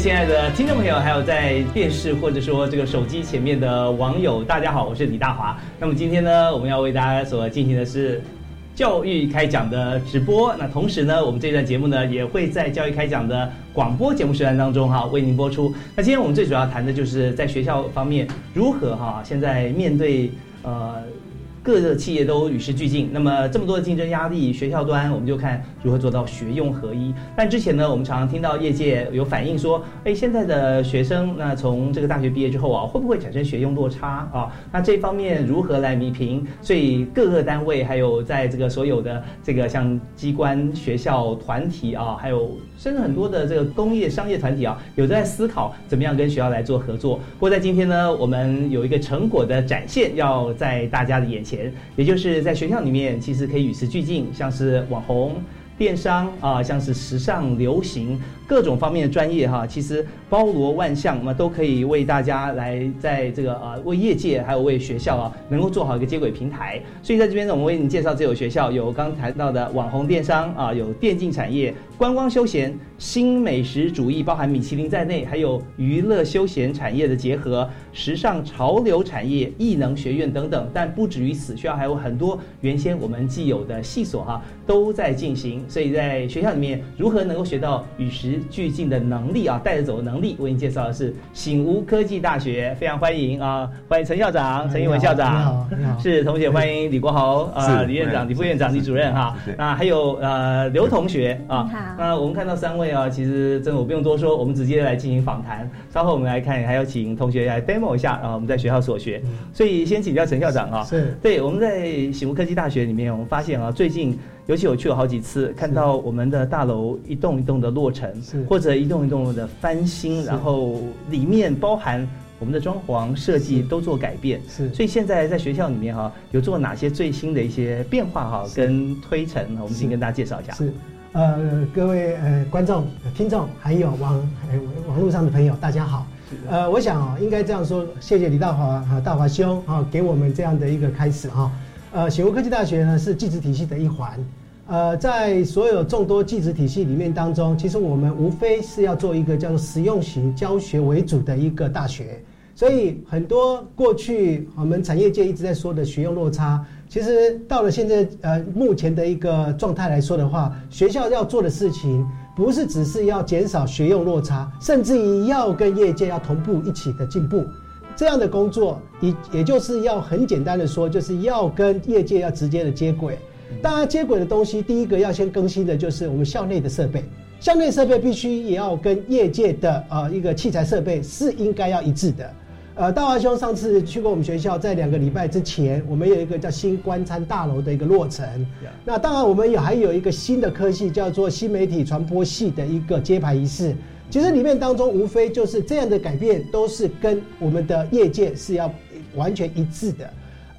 亲爱的听众朋友，还有在电视或者说这个手机前面的网友，大家好，我是李大华。那么今天呢，我们要为大家所进行的是教育开讲的直播。那同时呢，我们这段节目呢，也会在教育开讲的广播节目时段当中哈为您播出。那今天我们最主要谈的就是在学校方面如何哈现在面对呃。各个企业都与时俱进，那么这么多的竞争压力，学校端我们就看如何做到学用合一。但之前呢，我们常常听到业界有反映说，哎，现在的学生那从这个大学毕业之后啊，会不会产生学用落差啊？那这方面如何来弥平？所以各个单位还有在这个所有的这个像机关、学校、团体啊，还有甚至很多的这个工业商业团体啊，有在思考怎么样跟学校来做合作。不过在今天呢，我们有一个成果的展现，要在大家的眼前。钱，也就是在学校里面，其实可以与时俱进，像是网红、电商啊，像是时尚流行各种方面的专业哈，其实包罗万象，那么都可以为大家来在这个呃为业界还有为学校啊，能够做好一个接轨平台。所以在这边呢，我们为你介绍这所学校，有刚谈到的网红电商啊，有电竞产业、观光休闲、新美食主义，包含米其林在内，还有娱乐休闲产业的结合。时尚潮流产业、艺能学院等等，但不止于此，学校还有很多原先我们既有的系所哈都在进行。所以在学校里面，如何能够学到与时俱进的能力啊，带着走的能力？为您介绍的是醒吾科技大学，非常欢迎啊，欢迎陈校长、陈英文校长，你好，你好，是同学，欢迎李国豪啊，李院长、李副院长、李主任哈，那还有呃刘同学啊，好，那我们看到三位啊，其实真的我不用多说，我们直接来进行访谈。稍后我们来看，还要请同学来 demo 一下啊，我们在学校所学。所以先请教陈校长啊，是对我们在醒悟科技大学里面，我们发现啊，最近尤其我去了好几次，看到我们的大楼一栋一栋的落成，是或者一栋一栋的翻新，然后里面包含我们的装潢设计都做改变。是所以现在在学校里面哈，有做哪些最新的一些变化哈，跟推陈，我们先跟大家介绍一下。是，呃，各位呃观众、听众，还有网呃网络上的朋友，大家好。呃，我想哦，应该这样说，谢谢李大华啊，大华兄啊，给我们这样的一个开始哈。呃，醒吾科技大学呢是技职体系的一环，呃，在所有众多技职体系里面当中，其实我们无非是要做一个叫做实用型教学为主的一个大学。所以很多过去我们产业界一直在说的学用落差，其实到了现在呃目前的一个状态来说的话，学校要做的事情不是只是要减少学用落差，甚至于要跟业界要同步一起的进步。这样的工作，也也就是要很简单的说，就是要跟业界要直接的接轨。当然，接轨的东西，第一个要先更新的就是我们校内的设备。校内设备必须也要跟业界的呃一个器材设备是应该要一致的。呃，大华兄上次去过我们学校，在两个礼拜之前，我们有一个叫新官餐大楼的一个落成。那当然，我们有还有一个新的科系，叫做新媒体传播系的一个揭牌仪式。其实里面当中无非就是这样的改变，都是跟我们的业界是要完全一致的。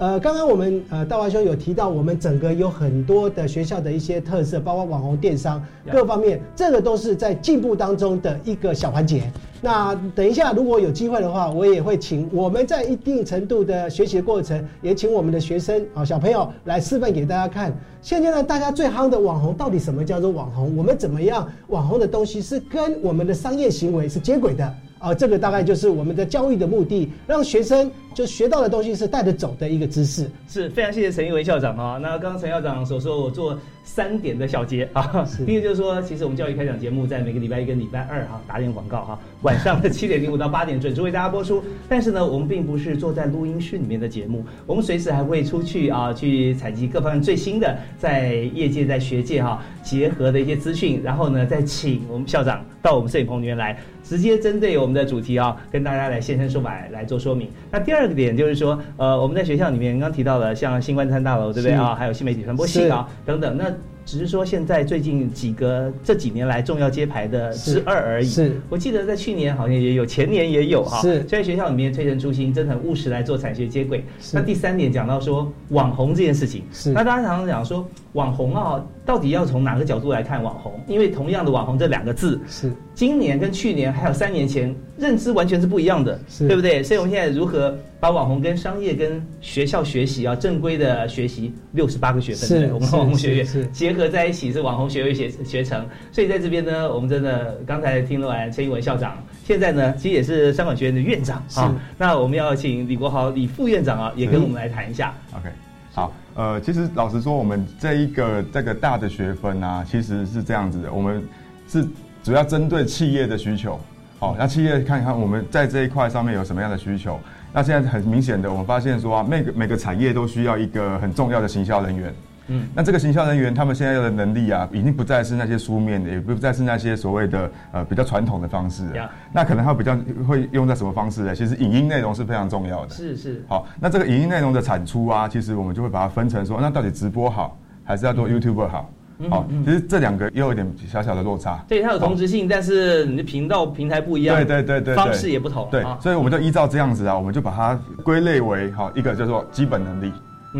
呃，刚刚我们呃大华兄有提到，我们整个有很多的学校的一些特色，包括网红电商各方面，这个都是在进步当中的一个小环节。那等一下，如果有机会的话，我也会请我们在一定程度的学习过程，也请我们的学生啊小朋友来示范给大家看。现在呢，大家最夯的网红到底什么叫做网红？我们怎么样网红的东西是跟我们的商业行为是接轨的？啊，这个大概就是我们的教育的目的，让学生就学到的东西是带着走的一个知识。是非常谢谢陈一维校长啊。那刚刚陈校长所说，我做三点的小结啊。第一个就是说，其实我们教育开讲节目在每个礼拜一跟礼拜二哈打点广告哈，晚上的七点零五到八点准时为大家播出。但是呢，我们并不是坐在录音室里面的节目，我们随时还会出去啊，去采集各方面最新的在业界在学界哈结合的一些资讯，然后呢，再请我们校长到我们摄影棚里面来。直接针对我们的主题啊，跟大家来现身说法来做说明。那第二个点就是说，呃，我们在学校里面刚提到了像新冠餐大楼，对不对啊？还有新媒体传播系啊等等。那只是说现在最近几个这几年来重要揭牌的之二而已。是，我记得在去年好像也有，前年也有哈。是，在学校里面推陈出新，真的很务实来做产学接轨。那第三点讲到说网红这件事情，是。那大家常常讲说网红啊，到底要从哪个角度来看网红？因为同样的网红这两个字，是今年跟去年还有三年前认知完全是不一样的，对不对？所以我们现在如何？把网红跟商业跟学校学习啊，正规的学习六十八个学分，我们网红学院结合在一起是网红学位学学成。所以在这边呢，我们真的刚才听了完陈英文校长，现在呢其实也是商管学院的院长啊。那我们要请李国豪李副院长啊，也跟我们来谈一下。OK，好，呃，其实老实说，我们这一个这个大的学分啊，其实是这样子的，我们是主要针对企业的需求。好，那企业看一看我们在这一块上面有什么样的需求。那现在很明显的，我们发现说啊，每个每个产业都需要一个很重要的行销人员。嗯，那这个行销人员他们现在的能力啊，已经不再是那些书面的，也不再是那些所谓的呃比较传统的方式。那可能他比较会用在什么方式呢？其实影音内容是非常重要的。是是。好，那这个影音内容的产出啊，其实我们就会把它分成说，那到底直播好，还是要做 YouTube 好？好，其实这两个又有点小小的落差。对，它有同质性，但是你的频道平台不一样，对对对对，方式也不同。对，所以我们就依照这样子啊，我们就把它归类为好一个叫做基本能力，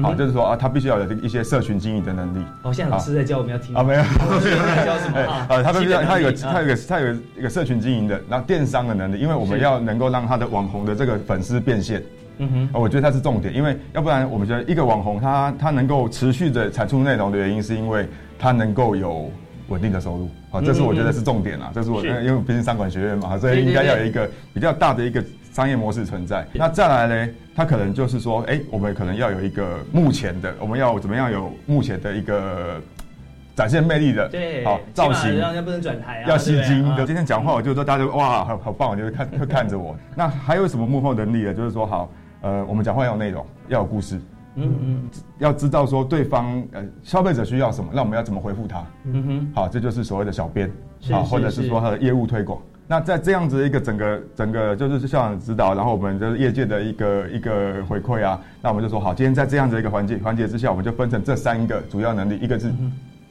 好，就是说啊，他必须要有一些社群经营的能力。哦，现在老师在教我们要听。啊，没有，在教什么？啊？呃，他必须要他有个他有个他有一个社群经营的，然后电商的能力，因为我们要能够让他的网红的这个粉丝变现。嗯哼，我觉得它是重点，因为要不然我们觉得一个网红他他能够持续的产出内容的原因，是因为他能够有稳定的收入，好，这是我觉得是重点啊，这是我因为毕竟商管学院嘛，所以应该要有一个比较大的一个商业模式存在。那再来呢，他可能就是说，哎，我们可能要有一个目前的，我们要怎么样有目前的一个展现魅力的，对，好造型，让人家不能转台啊，要吸睛的。今天讲话，我就说大家哇，好好棒，就是看会看着我。那还有什么幕后能力呢？就是说好。呃，我们讲话要有内容，要有故事，嗯嗯，要知道说对方呃消费者需要什么，那我们要怎么回复他，嗯哼，好，这就是所谓的小编，好，或者是说他的业务推广。那在这样子一个整个整个就是校长指导，然后我们就是业界的一个一个回馈啊，那我们就说好，今天在这样子一个环节环节之下，我们就分成这三个主要能力，一个是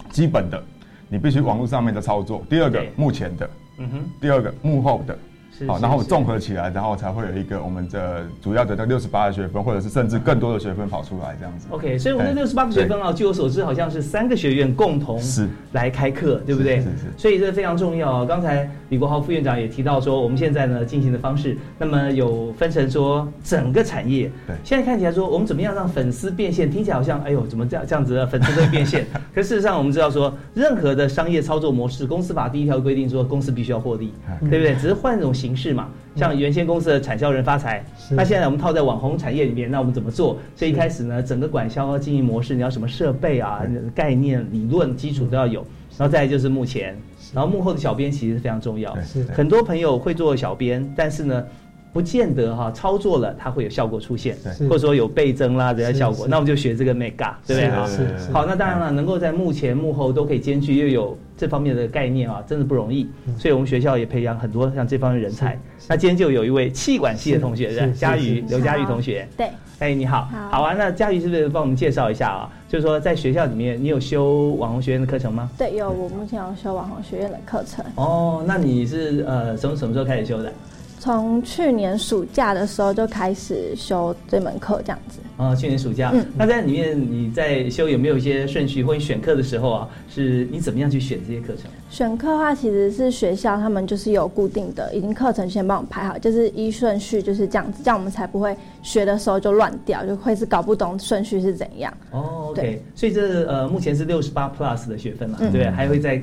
基本的，你必须网络上面的操作；第二个目前的，嗯哼，第二个幕后的。好，然后综合起来，然后才会有一个我们的主要的那六十八的学分，或者是甚至更多的学分跑出来这样子。OK，所以我们的六十八个学分啊，据我所知，好像是三个学院共同是来开课，对不对？是是。所以这非常重要。刚才李国豪副院长也提到说，我们现在呢进行的方式，那么有分成说整个产业。对。现在看起来说，我们怎么样让粉丝变现？听起来好像哎呦，怎么这样这样子的粉丝会变现？可事实上，我们知道说，任何的商业操作模式，公司法第一条规定说，公司必须要获利，对不对？只是换一种形式嘛。像原先公司的产销人发财，那现在我们套在网红产业里面，那我们怎么做？所以一开始呢，整个管销经营模式，你要什么设备啊、概念、理论基础都要有，然后再就是目前，然后幕后的小编其实是非常重要。很多朋友会做小编，但是呢。不见得哈，操作了它会有效果出现，或者说有倍增啦这些效果，那我们就学这个 mega，对不对啊？好，那当然了，能够在幕前幕后都可以兼具，又有这方面的概念啊，真的不容易。所以我们学校也培养很多像这方面人才。那今天就有一位气管系的同学，是佳瑜刘佳瑜同学。对，哎，你好，好啊。那佳瑜是不是帮我们介绍一下啊？就是说在学校里面，你有修网红学院的课程吗？对，有，我目前有修网红学院的课程。哦，那你是呃从什么时候开始修的？从去年暑假的时候就开始修这门课，这样子。啊，去年暑假。嗯。那在里面你在修有没有一些顺序？或者选课的时候啊，是你怎么样去选这些课程？选课的话，其实是学校他们就是有固定的，已经课程先帮我排好，就是依顺序就是这样子，这样我们才不会学的时候就乱掉，就会是搞不懂顺序是怎样。哦，OK。所以这呃，目前是六十八 Plus 的学分嘛，对，还会在。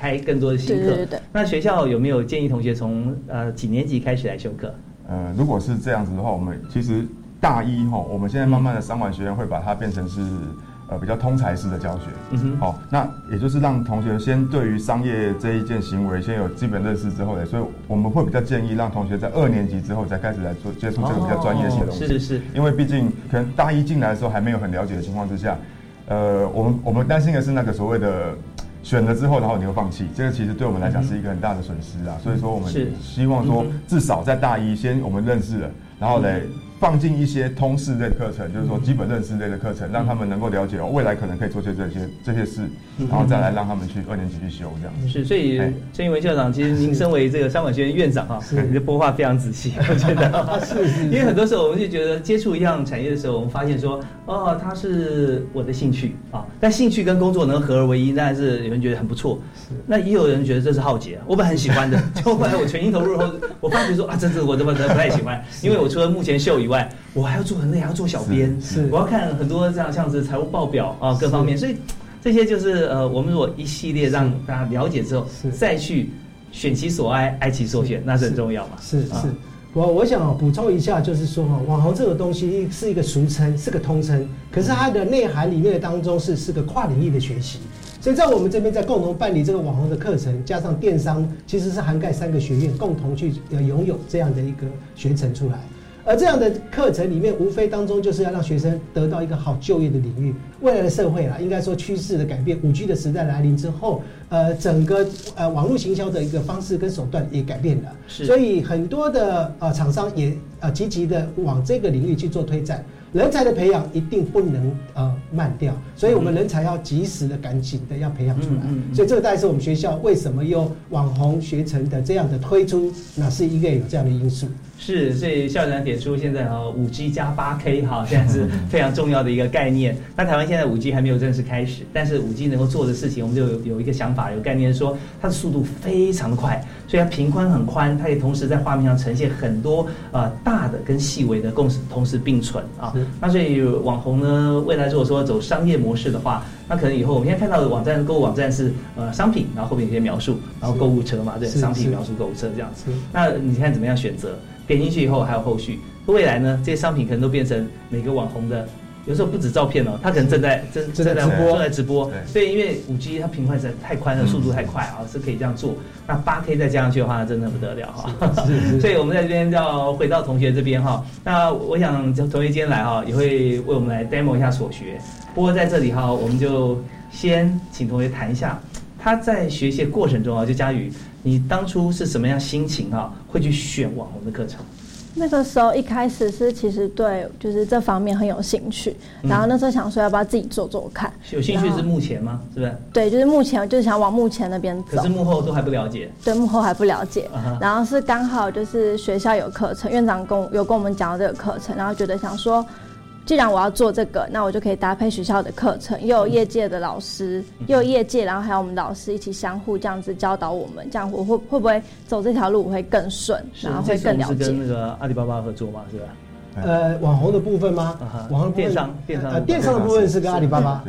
开更多的新课，那学校有没有建议同学从呃几年级开始来修课？呃，如果是这样子的话，我们其实大一哈，我们现在慢慢的商管学院会把它变成是呃比较通才式的教学。嗯哼，好，那也就是让同学先对于商业这一件行为先有基本认识之后呢，所以我们会比较建议让同学在二年级之后才开始来做接触这个比较专业性的东西。是是是，因为毕竟可能大一进来的时候还没有很了解的情况之下，呃，我们我们担心的是那个所谓的。选了之后，然后你又放弃，这个其实对我们来讲是一个很大的损失啊。所以说，我们希望说，至少在大一先我们认识了，然后嘞。放进一些通识类课程，就是说基本认识类的课程，让他们能够了解哦，未来可能可以做些这些这些事，然后再来让他们去二年级去修这样。是，所以郑英文校长，其实您身为这个商管学院院长哈，你的播话非常仔细，我觉得。是是。因为很多时候我们就觉得接触一样产业的时候，我们发现说，哦，它是我的兴趣啊，但兴趣跟工作能合而为一，那是有人觉得很不错。是。那也有人觉得这是浩劫，我本来很喜欢的，就后来我全心投入后，我发觉说啊，这是我怎么不太喜欢，因为我除了目前秀以外，我还要做很累，还要做小编，是我要看很多这样像是财务报表啊，各方面，所以这些就是呃，我们如果一系列让大家了解之后，再去选其所爱，爱其所选，那是很重要嘛。是是，我我想补充一下，就是说哈，网红这个东西是一个俗称，是个通称，可是它的内涵里面当中是是个跨领域的学习，所以在我们这边在共同办理这个网红的课程，加上电商，其实是涵盖三个学院共同去拥有这样的一个学程出来。而这样的课程里面，无非当中就是要让学生得到一个好就业的领域。未来的社会啦，应该说趋势的改变，五 G 的时代来临之后，呃，整个呃网络行销的一个方式跟手段也改变了。是，所以很多的呃厂商也呃积极的往这个领域去做推展。人才的培养一定不能呃慢掉，所以我们人才要及时的、赶紧的要培养出来。所以这个大概是我们学校为什么有网红学成的这样的推出，那是一个有这样的因素。是，所以校长点出现在哈五 G 加八 K 哈，现在是非常重要的一个概念。那台湾现在五 G 还没有正式开始，但是五 G 能够做的事情，我们就有有一个想法、有概念，说它的速度非常的快，所以它频宽很宽，它也同时在画面上呈现很多呃大的跟细微的共识，同时并存啊。那所以网红呢，未来如果说走商业模式的话，那可能以后我们现在看到的网站购物网站是呃商品，然后后面有些描述，然后购物车嘛，对，商品描述购物车这样子。那你看怎么样选择？点进去以后还有后续，未来呢？这些商品可能都变成每个网红的，有时候不止照片哦，他可能正在正正在直播，正在直播。所以，因为五 G 它频宽实在太宽了，速度太快啊，是可以这样做。那八 K 再加上去的话，真的不得了哈。所以我们在这边要回到同学这边哈。那我想同学今天来哈，也会为我们来 demo 一下所学。不过在这里哈，我们就先请同学谈一下他在学习过程中啊，就佳宇。你当初是什么样心情啊？会去选网红的课程？那个时候一开始是其实对就是这方面很有兴趣，然后那时候想说要不要自己做做看。有兴趣是目前吗？是不是？对，就是目前就是想往目前那边走。可是幕后都还不了解。对，幕后还不了解。然后是刚好就是学校有课程，院长跟有跟我们讲到这个课程，然后觉得想说。既然我要做这个，那我就可以搭配学校的课程，又有业界的老师，又有业界，然后还有我们老师一起相互这样子教导我们，这样我会会不会走这条路会更顺，然后会更了解。是跟那个阿里巴巴合作嘛，是吧？呃，网红的部分吗？网红电商，电商，电商的部分是跟阿里巴巴，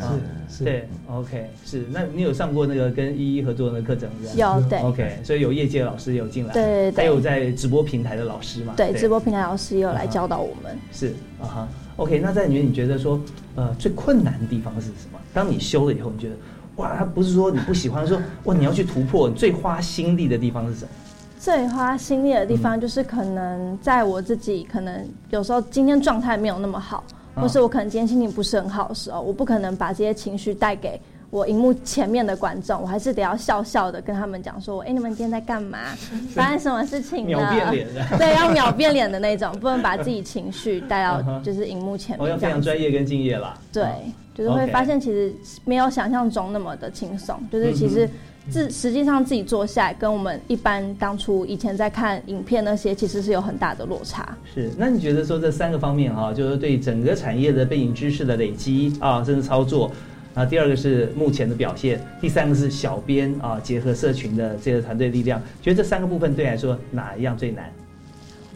是是。对，OK，是。那你有上过那个跟一一合作的课程？有，对。OK，所以有业界老师有进来，对对。还有在直播平台的老师嘛？对，直播平台老师也有来教导我们。是啊哈。OK，那在里面你觉得说，呃，最困难的地方是什么？当你修了以后，你觉得，哇，他不是说你不喜欢，说哇，你要去突破，最花心力的地方是什么？最花心力的地方就是可能在我自己可能有时候今天状态没有那么好，或是我可能今天心情不是很好的时候，我不可能把这些情绪带给。我荧幕前面的观众，我还是得要笑笑的跟他们讲说：“哎，你们今天在干嘛？发生什么事情呢？”秒变脸的，对，要秒变脸的那种，不能把自己情绪带到 就是荧幕前面。我要非常专业跟敬业啦。对，就是会发现其实没有想象中那么的轻松，就是其实自实际上自己坐下来，跟我们一般当初以前在看影片那些，其实是有很大的落差。是，那你觉得说这三个方面哈，就是对整个产业的背景知识的累积啊，甚至操作。啊，第二个是目前的表现，第三个是小编啊，结合社群的这个团队力量，觉得这三个部分对来说哪一样最难？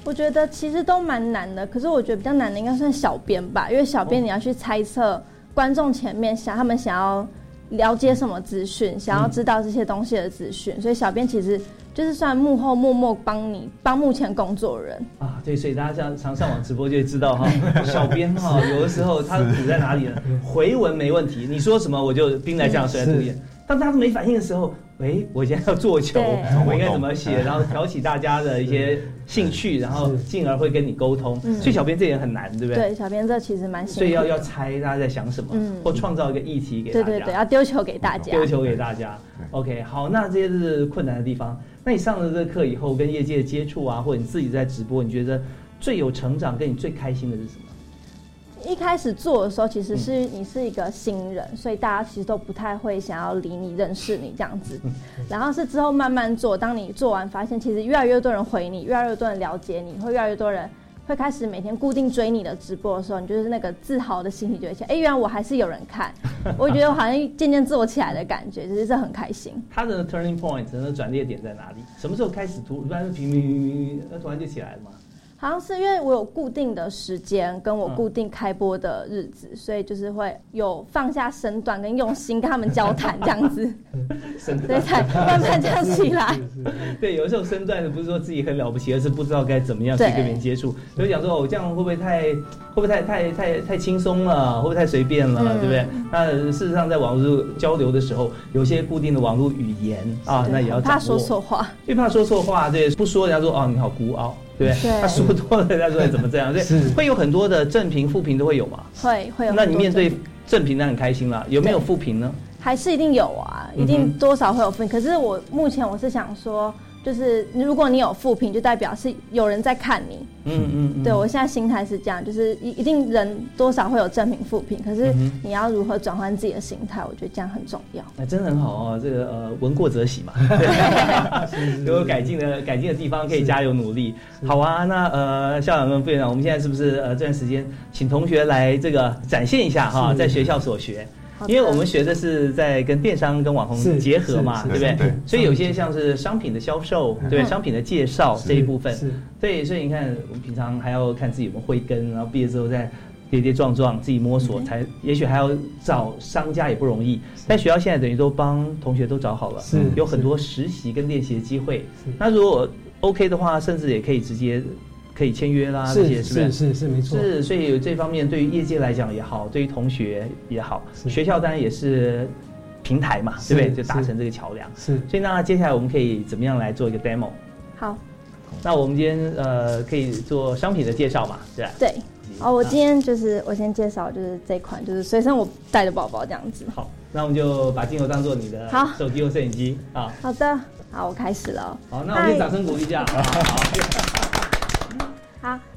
我觉得其实都蛮难的，可是我觉得比较难的应该算小编吧，因为小编你要去猜测观众前面想他们想要了解什么资讯，想要知道这些东西的资讯，所以小编其实就是算幕后默默帮你帮目前工作人啊。对，所以大家像常上网直播就会知道哈，小编哈有的时候他苦在哪里呢？回文没问题，你说什么我就兵来将挡，水来土掩。当大家都没反应的时候，哎，我现在要做球，我应该怎么写？然后挑起大家的一些兴趣，然后进而会跟你沟通。所以小编这也很难，对不对？对，小编这其实蛮辛苦。所以要要猜大家在想什么，或创造一个议题给大家。对对对，要丢球给大家。丢球给大家。OK，好，那这些是困难的地方。那你上了这个课以后，跟业界接触啊，或者你自己在直播，你觉得最有成长，跟你最开心的是什么？一开始做的时候，其实是你是一个新人，所以大家其实都不太会想要理你、认识你这样子。然后是之后慢慢做，当你做完发现，其实越来越多人回你，越来越多人了解你，会越来越多人会开始每天固定追你的直播的时候，你就是那个自豪的心情就会起来。哎，原来我还是有人看，我觉得我好像渐渐做起来的感觉，就是这很开心。他的 turning point，那转捩点在哪里？什么时候开始突？一般是平平平平，那突然就起来了吗？好像是因为我有固定的时间，跟我固定开播的日子，所以就是会有放下身段跟用心跟他们交谈这样子，所以才慢慢这样起来。对，有时候身段的不是说自己很了不起，而是不知道该怎么样去跟别人接触。所以讲说，哦，这样会不会太会不会太太太太轻松了？会不会太随便了？对不对？那事实上，在网络交流的时候，有些固定的网络语言啊，那也要怕说错话，因为怕说错话，对，不说人家说哦，你好孤傲。对，他说多了，人家说怎么这样？对，会有很多的正评、负评都会有嘛？会会有。那你面对正评，那很开心了。有没有负评呢？还是一定有啊，一定多少会有负。可是我目前我是想说。就是如果你有负评，就代表是有人在看你。嗯嗯，对我现在心态是这样，就是一一定人多少会有正评负评，可是你要如何转换自己的心态，我觉得这样很重要。那真的很好哦，这个呃，闻过则喜嘛。有改进的改进的地方，可以加油努力。好啊，那呃，校长跟副院长，我们现在是不是呃这段时间请同学来这个展现一下哈，在学校所学。因为我们学的是在跟电商跟网红结合嘛，对不对？所以有些像是商品的销售，对商品的介绍这一部分，对，所以你看，我们平常还要看自己有没有慧根，然后毕业之后再跌跌撞撞自己摸索，才也许还要找商家也不容易。但学校现在等于都帮同学都找好了，有很多实习跟练习的机会。那如果 OK 的话，甚至也可以直接。可以签约啦，这些是是是是没错。是，所以这方面对于业界来讲也好，对于同学也好，学校当然也是平台嘛，对不对？就达成这个桥梁。是。所以那接下来我们可以怎么样来做一个 demo？好。那我们今天呃可以做商品的介绍嘛？对吧？对。哦，我今天就是我先介绍就是这款就是随身我带的包包这样子。好，那我们就把镜头当做你的手机或摄影机啊。好的，好，我开始了。好，那我们掌声鼓励一下。好。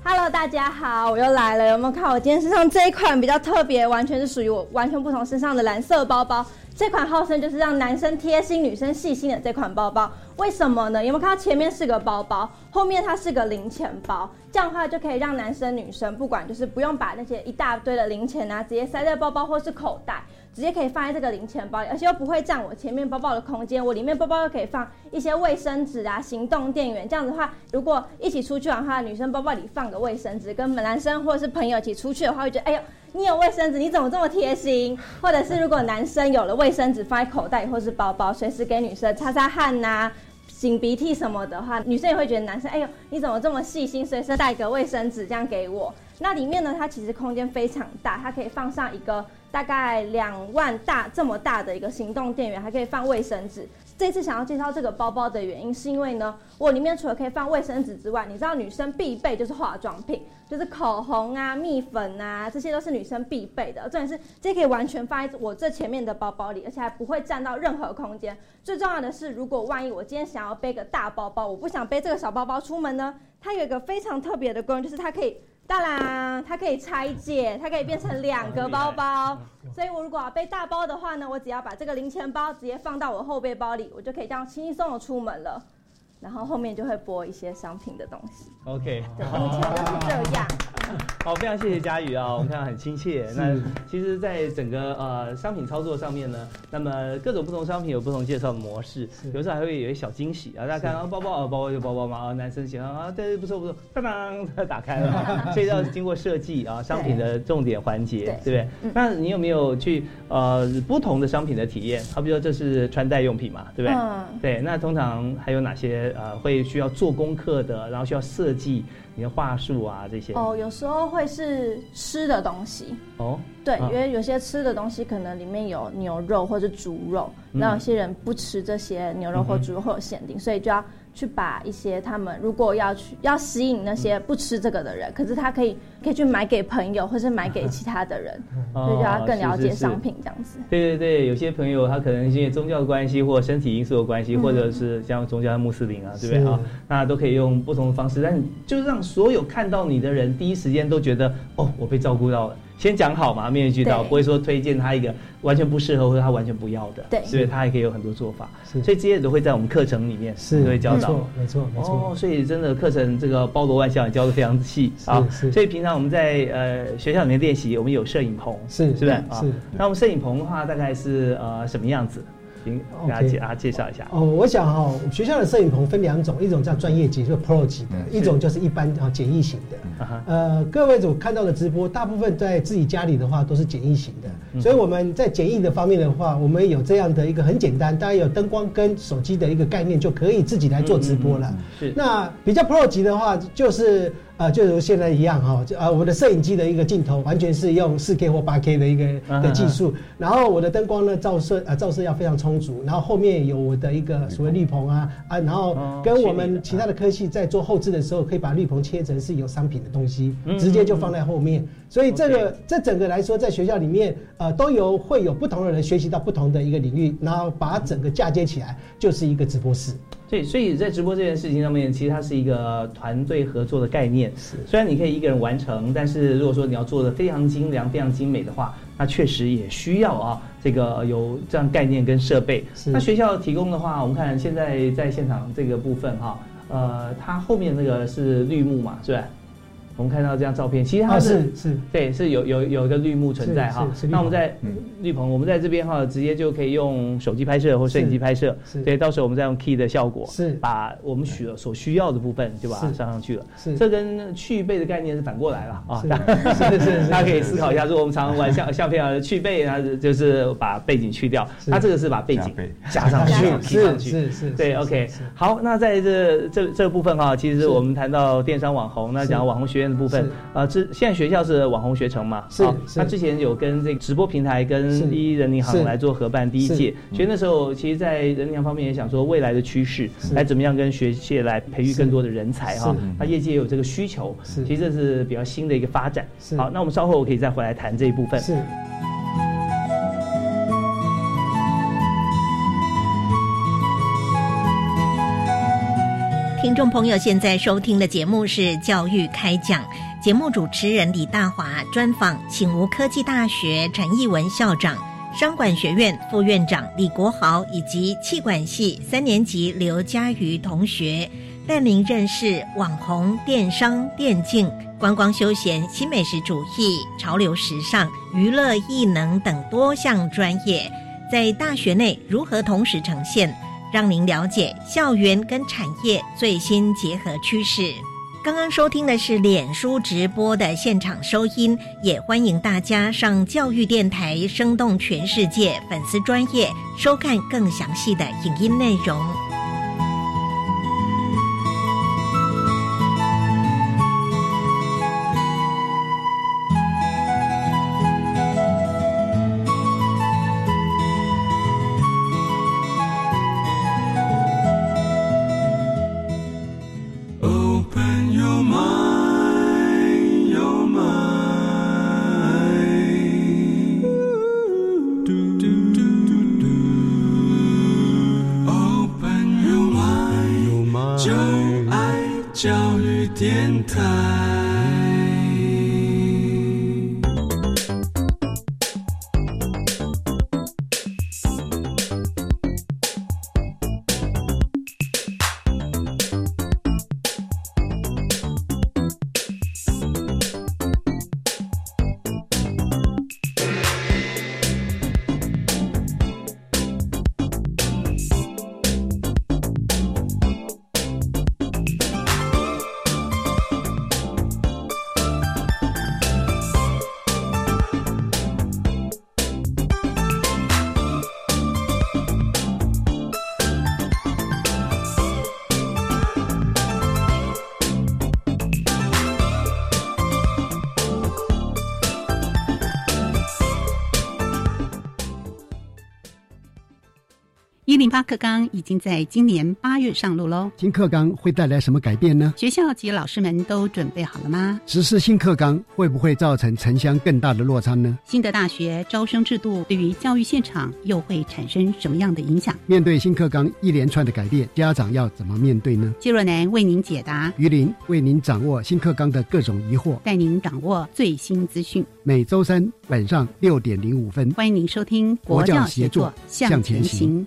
好，Hello，大家好，我又来了。有没有看我今天身上这一款比较特别，完全是属于我完全不同身上的蓝色包包？这款号称就是让男生贴心、女生细心的这款包包。为什么呢？有没有看到前面是个包包，后面它是个零钱包？这样的话就可以让男生女生不管就是不用把那些一大堆的零钱啊，直接塞在包包或是口袋。直接可以放在这个零钱包里，而且又不会占我前面包包的空间。我里面包包又可以放一些卫生纸啊、行动电源。这样子的话，如果一起出去玩的话，女生包包里放个卫生纸，跟男生或者是朋友一起出去的话，会觉得哎呦，你有卫生纸，你怎么这么贴心？或者是如果男生有了卫生纸放在口袋或是包包，随时给女生擦擦汗呐、擤鼻涕什么的话，女生也会觉得男生哎呦，你怎么这么细心，随身带个卫生纸这样给我。那里面呢，它其实空间非常大，它可以放上一个。大概两万大这么大的一个行动电源，还可以放卫生纸。这次想要介绍这个包包的原因，是因为呢，我里面除了可以放卫生纸之外，你知道女生必备就是化妆品，就是口红啊、蜜粉啊，这些都是女生必备的。重点是这可以完全放在我这前面的包包里，而且还不会占到任何空间。最重要的是，如果万一我今天想要背个大包包，我不想背这个小包包出门呢，它有一个非常特别的功能，就是它可以。当然，它可以拆解，它可以变成两个包包。所以我如果要背大包的话呢，我只要把这个零钱包直接放到我后背包里，我就可以这样轻轻松松出门了。然后后面就会播一些商品的东西。OK，对，目前就是这样。好，非常谢谢佳宇啊，我们看到很亲切。那其实，在整个呃商品操作上面呢，那么各种不同商品有不同介绍的模式，有时候还会有一些小惊喜啊。大家看啊，包包啊，包包就包包嘛啊，男生喜欢啊，对，不错不错，当当，打开了，所以要经过设计啊，商品的重点环节，对不对？那你有没有去呃不同的商品的体验？好比说这是穿戴用品嘛，对不对？嗯。对，那通常还有哪些呃会需要做功课的，然后需要设计？你的话术啊，这些。哦，有时候会是吃的东西。哦，对，因为有些吃的东西可能里面有牛肉或者猪肉，那有些人不吃这些牛肉或猪肉会有限定，所以就要。去把一些他们如果要去要吸引那些不吃这个的人，可是他可以可以去买给朋友，或是买给其他的人，所以就要更了解商品这样子。对对对，有些朋友他可能因为宗教的关系，或身体因素的关系，或者是像宗教的穆斯林啊，对不对啊？那都可以用不同的方式，但就让所有看到你的人第一时间都觉得哦，我被照顾到了。先讲好嘛，面面俱到，不会说推荐他一个完全不适合或者他完全不要的，对，所以他还可以有很多做法，所以这些都会在我们课程里面是会教导，没错没错。哦，所以真的课程这个包罗万象，教的非常细啊。所以平常我们在呃学校里面练习，我们有摄影棚，是是不是啊？那我们摄影棚的话，大概是呃什么样子？给大家介啊介绍一下哦。我想哈，学校的摄影棚分两种，一种叫专业级，就 Pro 级的；一种就是一般啊简易型的。呃，各位组看到的直播，大部分在自己家里的话都是简易型的。所以我们在简易的方面的话，我们有这样的一个很简单，大家有灯光跟手机的一个概念，就可以自己来做直播了。是。那比较 Pro 级的话，就是。啊，就如现在一样哈，就啊，我的摄影机的一个镜头完全是用四 K 或八 K 的一个的技术，然后我的灯光呢照射啊照射要非常充足，然后后面有我的一个所谓绿棚啊啊，然后跟我们其他的科系在做后置的时候，可以把绿棚切成是有商品的东西，直接就放在后面，所以这个这整个来说，在学校里面呃都有会有不同的人学习到不同的一个领域，然后把整个嫁接起来就是一个直播室。对，所以在直播这件事情上面，其实它是一个团队合作的概念。是，虽然你可以一个人完成，但是如果说你要做的非常精良、非常精美的话，那确实也需要啊，这个有这样概念跟设备。那学校提供的话，我们看现在在现场这个部分哈，呃，它后面那个是绿幕嘛，是吧？我们看到这张照片，其实它是是对，是有有有一个绿幕存在哈。那我们在绿棚，我们在这边哈，直接就可以用手机拍摄或摄影机拍摄。对，到时候我们再用 key 的效果，是把我们需所需要的部分就把它上上去了。是，这跟去背的概念是反过来了啊。是是是，大家可以思考一下，如果我们常玩相相片啊，去背啊，就是把背景去掉。它这个是把背景加上去，是是是。对，OK。好，那在这这这个部分哈，其实我们谈到电商网红，那讲网红学院。部分啊，之现在学校是网红学城嘛？是。那之前有跟这个直播平台跟第一人民行来做合办第一届，所以那时候其实，在人民行方面也想说未来的趋势，来怎么样跟学界来培育更多的人才哈。那业界也有这个需求，其实这是比较新的一个发展。好，那我们稍后我可以再回来谈这一部分。是。听众朋友，现在收听的节目是《教育开讲》，节目主持人李大华专访醒吾科技大学陈义文校长、商管学院副院长李国豪以及气管系三年级刘佳瑜同学，带您认识网红、电商、电竞、观光休闲、新美食主义、潮流时尚、娱乐艺能等多项专业，在大学内如何同时呈现。让您了解校园跟产业最新结合趋势。刚刚收听的是脸书直播的现场收音，也欢迎大家上教育电台“生动全世界”粉丝专业收看更详细的影音内容。爱教育电台。课纲已经在今年八月上路喽。新课纲会带来什么改变呢？学校及老师们都准备好了吗？实施新课纲会不会造成城乡更大的落差呢？新的大学招生制度对于教育现场又会产生什么样的影响？面对新课纲一连串的改变，家长要怎么面对呢？谢若楠为您解答，于林为您掌握新课纲的各种疑惑，带您掌握最新资讯。每周三晚上六点零五分，欢迎您收听国教协作向前行。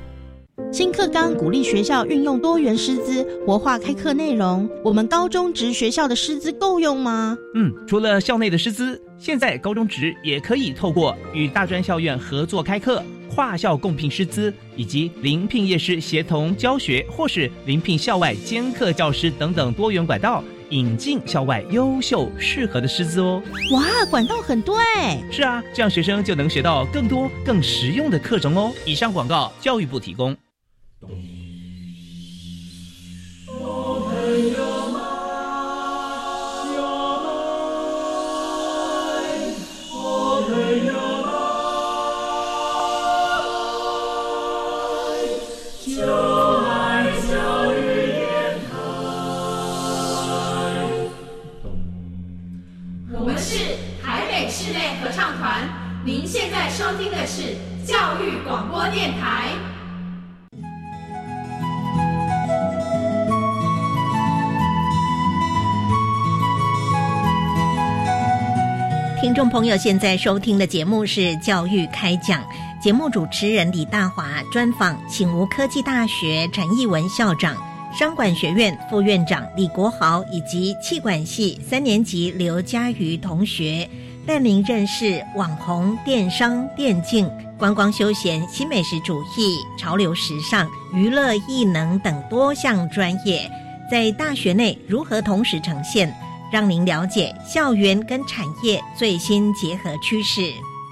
新课纲鼓励学校运用多元师资，活化开课内容。我们高中职学校的师资够用吗？嗯，除了校内的师资，现在高中职也可以透过与大专校院合作开课、跨校共聘师资，以及临聘业师协同教学，或是临聘校外兼课教师等等多元管道，引进校外优秀适合的师资哦。哇，管道很多哎！是啊，这样学生就能学到更多更实用的课程哦。以上广告，教育部提供。我收听的是教育广播电台。听众朋友，现在收听的节目是《教育开讲》，节目主持人李大华专访醒吾科技大学陈义文校长、商管学院副院长李国豪以及气管系三年级刘佳瑜同学，带您认识网红、电商、电竞、观光休闲、新美食主义、潮流时尚、娱乐艺能等多项专业，在大学内如何同时呈现。让您了解校园跟产业最新结合趋势。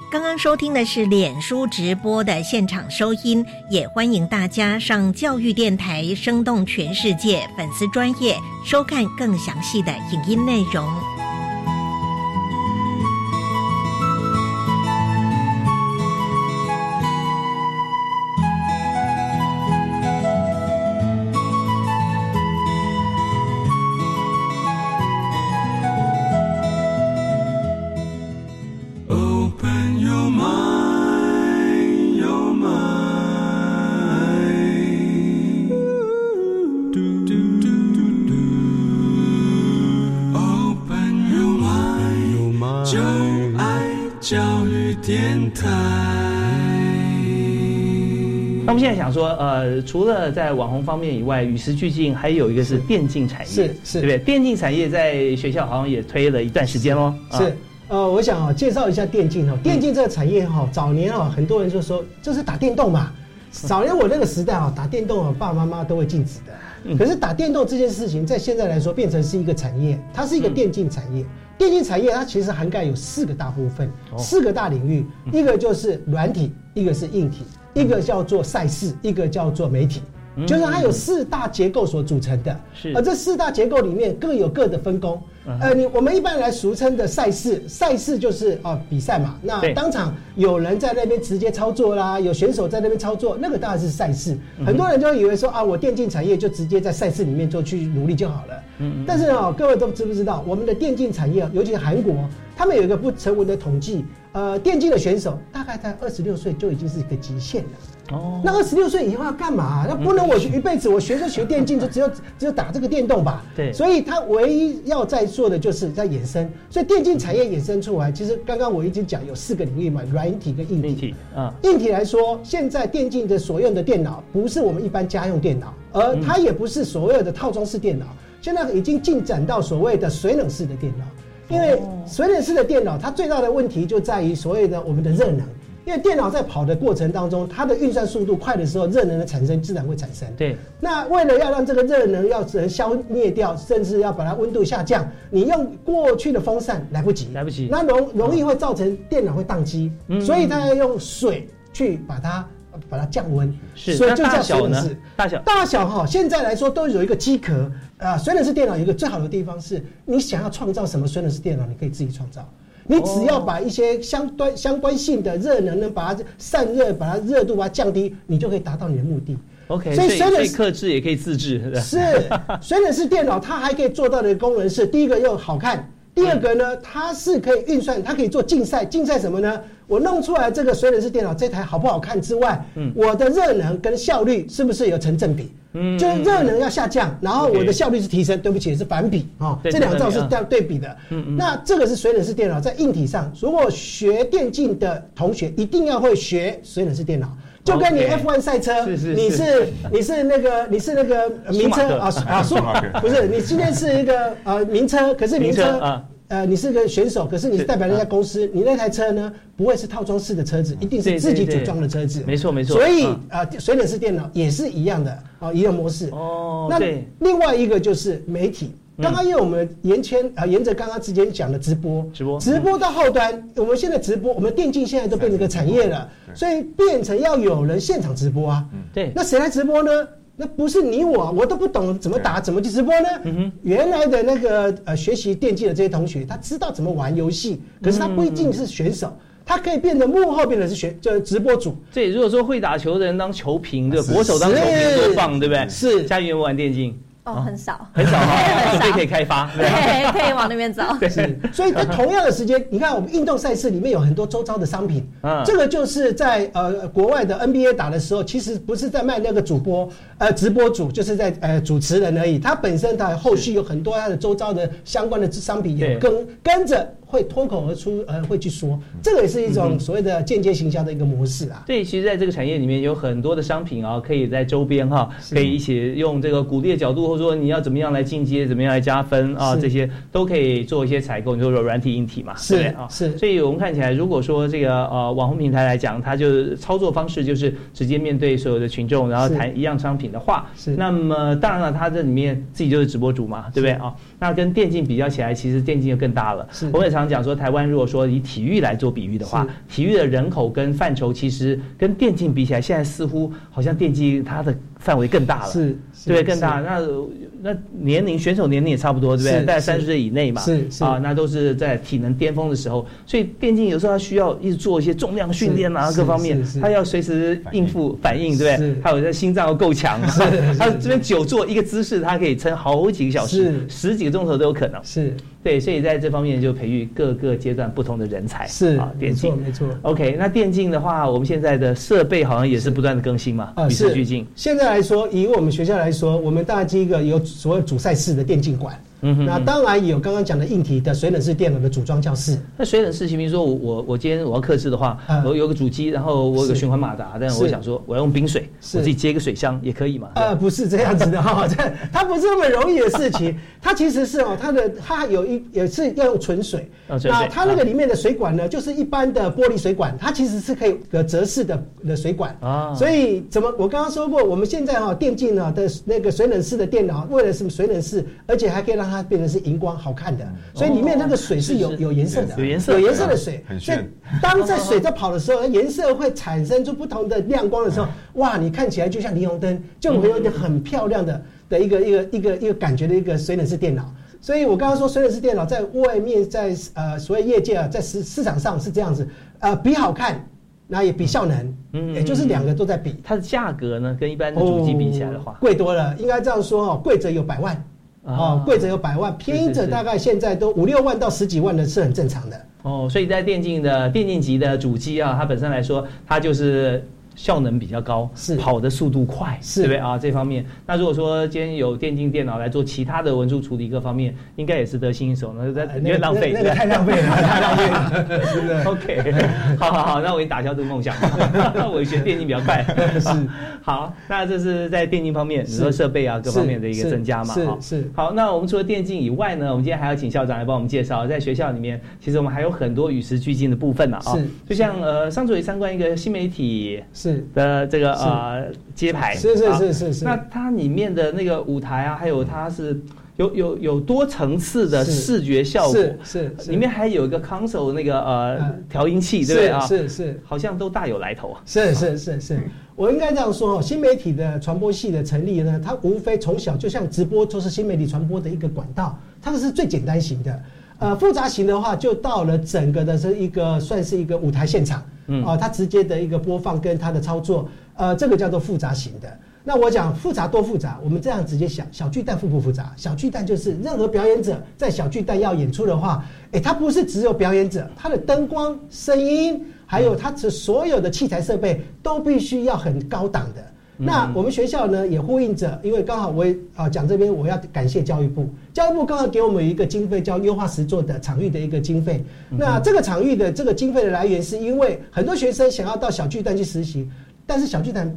刚刚收听的是脸书直播的现场收音，也欢迎大家上教育电台“生动全世界”粉丝专业收看更详细的影音内容。说，呃，除了在网红方面以外，与时俱进，还有一个是电竞产业，是是，对不对？电竞产业在学校好像也推了一段时间喽。是，呃，我想啊，介绍一下电竞哈。电竞这个产业哈，早年啊，很多人就说这是打电动嘛。早年我那个时代啊，打电动啊，爸爸妈妈都会禁止的。可是打电动这件事情，在现在来说，变成是一个产业，它是一个电竞产业。电竞产业它其实涵盖有四个大部分，四个大领域，一个就是软体，一个是硬体。一个叫做赛事，一个叫做媒体，就是它有四大结构所组成的。是，而这四大结构里面各有各的分工。呃，你我们一般来俗称的赛事，赛事就是哦比赛嘛。那当场有人在那边直接操作啦，有选手在那边操作，那个当然是赛事。很多人就以为说啊，我电竞产业就直接在赛事里面做去努力就好了。嗯。但是哦，各位都知不知道，我们的电竞产业，尤其是韩国，他们有一个不成文的统计。呃，电竞的选手大概在二十六岁就已经是一个极限了。哦，那二十六岁以后要干嘛？那不能我学一辈子，我学着学电竞就只有 只有打这个电动吧？对。所以他唯一要在做的就是在衍生。所以电竞产业衍生出来，其实刚刚我已经讲有四个领域嘛，软体跟硬体。啊。硬体来说，现在电竞的所用的电脑不是我们一般家用电脑，而它也不是所谓的套装式电脑，现在已经进展到所谓的水冷式的电脑。因为水冷式的电脑，它最大的问题就在于所谓的我们的热能。因为电脑在跑的过程当中，它的运算速度快的时候，热能的产生自然会产生。对。那为了要让这个热能要能消灭掉，甚至要把它温度下降，你用过去的风扇来不及，来不及。那容容易会造成电脑会宕机，所以它要用水去把它把它降温。是。所以就大小呢？大小大小哈，现在来说都有一个机壳啊。水冷式电脑有一个最好的地方是，你想要创造什么水冷式电脑，你可以自己创造。你只要把一些相关相关性的热能，能把它散热，把它热度把它降低，你就可以达到你的目的。OK，所以虽然是克制也可以自制。是，虽然是电脑它还可以做到的功能是：第一个又好看，第二个呢，它是可以运算，它可以做竞赛。竞赛什么呢？我弄出来这个水冷式电脑这台好不好看之外，嗯，我的热能跟效率是不是有成正比？嗯，就是热能要下降，然后我的效率是提升。对不起，是反比啊，这两兆是要对比的。嗯嗯，那这个是水冷式电脑在硬体上，如果学电竞的同学一定要会学水冷式电脑，就跟你 F1 赛车，你是你是那个你是那个名车啊啊，数不是你今天是一个呃名车，可是名车啊。呃，你是个选手，可是你是代表那家公司，你那台车呢，不会是套装式的车子，一定是自己组装的车子。没错没错。所以啊，水冷式电脑也是一样的啊，一样模式。哦。那另外一个就是媒体，刚刚因为我们沿牵啊，沿着刚刚之前讲的直播，直播，直播到后端，我们现在直播，我们电竞现在都变成一个产业了，所以变成要有人现场直播啊。对。那谁来直播呢？那不是你我，我都不懂怎么打，怎么去直播呢？原来的那个呃，学习电竞的这些同学，他知道怎么玩游戏，可是他不一定是选手，他可以变成幕后，变成是选，就是直播主。对，如果说会打球的人当球评，对，国手当球评多棒，对不对？是，家园玩电竞。哦，很少，很少哈，所以可以开发，对，可以往那边走。对，所以在同样的时间，你看我们运动赛事里面有很多周遭的商品，嗯，这个就是在呃国外的 NBA 打的时候，其实不是在卖那个主播，呃，直播主就是在呃主持人而已，他本身他后续有很多他的周遭的相关的商品也跟跟着。会脱口而出，呃，会去说，这个也是一种所谓的间接行销的一个模式啊。对，其实，在这个产业里面，有很多的商品啊，可以在周边哈，可以一起用这个鼓励的角度，或者说你要怎么样来进阶，怎么样来加分啊，这些都可以做一些采购。你说软体、硬体嘛，是啊，是。所以我们看起来，如果说这个呃网红平台来讲，它就是操作方式就是直接面对所有的群众，然后谈一样商品的话，是。那么当然了，它这里面自己就是直播主嘛，对不对啊？那跟电竞比较起来，其实电竞就更大了。是。我们也常讲说，台湾如果说以体育来做比喻的话，体育的人口跟范畴其实跟电竞比起来，现在似乎好像电竞它的范围更大了，是，对，更大。那那年龄选手年龄也差不多，对不对？在三十岁以内嘛，是啊，那都是在体能巅峰的时候。所以电竞有时候它需要一直做一些重量训练啊，各方面，它要随时应付反应，对不对？还有在心脏要够强，它这边久坐一个姿势，它可以撑好几个小时，十几个钟头都有可能。是。对，所以在这方面就培育各个阶段不同的人才。是啊，电竞没错。OK，那电竞的话，我们现在的设备好像也是不断的更新嘛，与时俱进。现在来说，以我们学校来说，我们大第一个有所谓主赛事的电竞馆。嗯，那当然有刚刚讲的硬体的水冷式电脑的组装教室。那水冷式，比如说我我我今天我要克制的话，我有个主机，然后我有个循环马达，但是我想说我要用冰水，我自己接一个水箱也可以嘛？呃，不是这样子的哈，这 它不是那么容易的事情。它其实是哦，它的它有一也是要用纯水。那它那个里面的水管呢，就是一般的玻璃水管，它其实是可以的折式的的水管啊。所以怎么我刚刚说过，我们现在哈电竞啊的那个水冷式的电脑，为了什么水冷式，而且还可以让它变成是荧光好看的，所以里面那个水是有有颜色的，有颜色有颜色的水。所以当在水在跑的时候，颜色会产生出不同的亮光的时候，哇，你看起来就像霓虹灯，就会有一个很漂亮的的一个一个一个一个感觉的一个水冷式电脑。所以我刚刚说水冷式电脑在外面在呃所谓业界啊，在市市场上是这样子，呃比好看，那也比效能，嗯，也就是两个都在比。它的价格呢，跟一般的主机比起来的话，贵多了。应该这样说哦，贵则有百万。哦，贵者有百万，便宜者大概现在都五六万到十几万的是很正常的。哦，所以在电竞的电竞级的主机啊，它本身来说，它就是效能比较高，是。跑的速度快，是。对不对？啊？这方面，那如果说今天有电竞电脑来做其他的文书处理各方面，应该也是得心应手，那因为浪费，那个太浪费了，太浪费了，真 的。OK，好好好，那我给你打消这个梦想，那 我学电竞比较快。是，好，那这是在电竞方面，你说设备啊各方面的一个增加嘛？是。是。好，那我们除了电竞以外呢，我们今天还要请校长来帮我们介绍，在学校里面，其实我们还有很多与时俱进的部分呢啊。是，就像呃，上次也参观一个新媒体是的这个呃揭牌，是是是是是。那它里面的那个舞台啊，还有它是。有有有多层次的视觉效果，是是，里面还有一个 console 那个呃调音器，对不对啊？是是，好像都大有来头啊。是是是是，我应该这样说哦，新媒体的传播系的成立呢，它无非从小就像直播，就是新媒体传播的一个管道，它是最简单型的。呃，复杂型的话，就到了整个的这一个算是一个舞台现场，嗯啊，它直接的一个播放跟它的操作，呃，这个叫做复杂型的。那我讲复杂多复杂，我们这样直接想，小巨蛋复不复杂？小巨蛋就是任何表演者在小巨蛋要演出的话，诶，它不是只有表演者，它的灯光、声音，还有它的所有的器材设备都必须要很高档的。那我们学校呢也呼应着，因为刚好我也啊讲这边我要感谢教育部，教育部刚好给我们一个经费叫优化实作的场域的一个经费。那这个场域的这个经费的来源是因为很多学生想要到小巨蛋去实习，但是小巨蛋。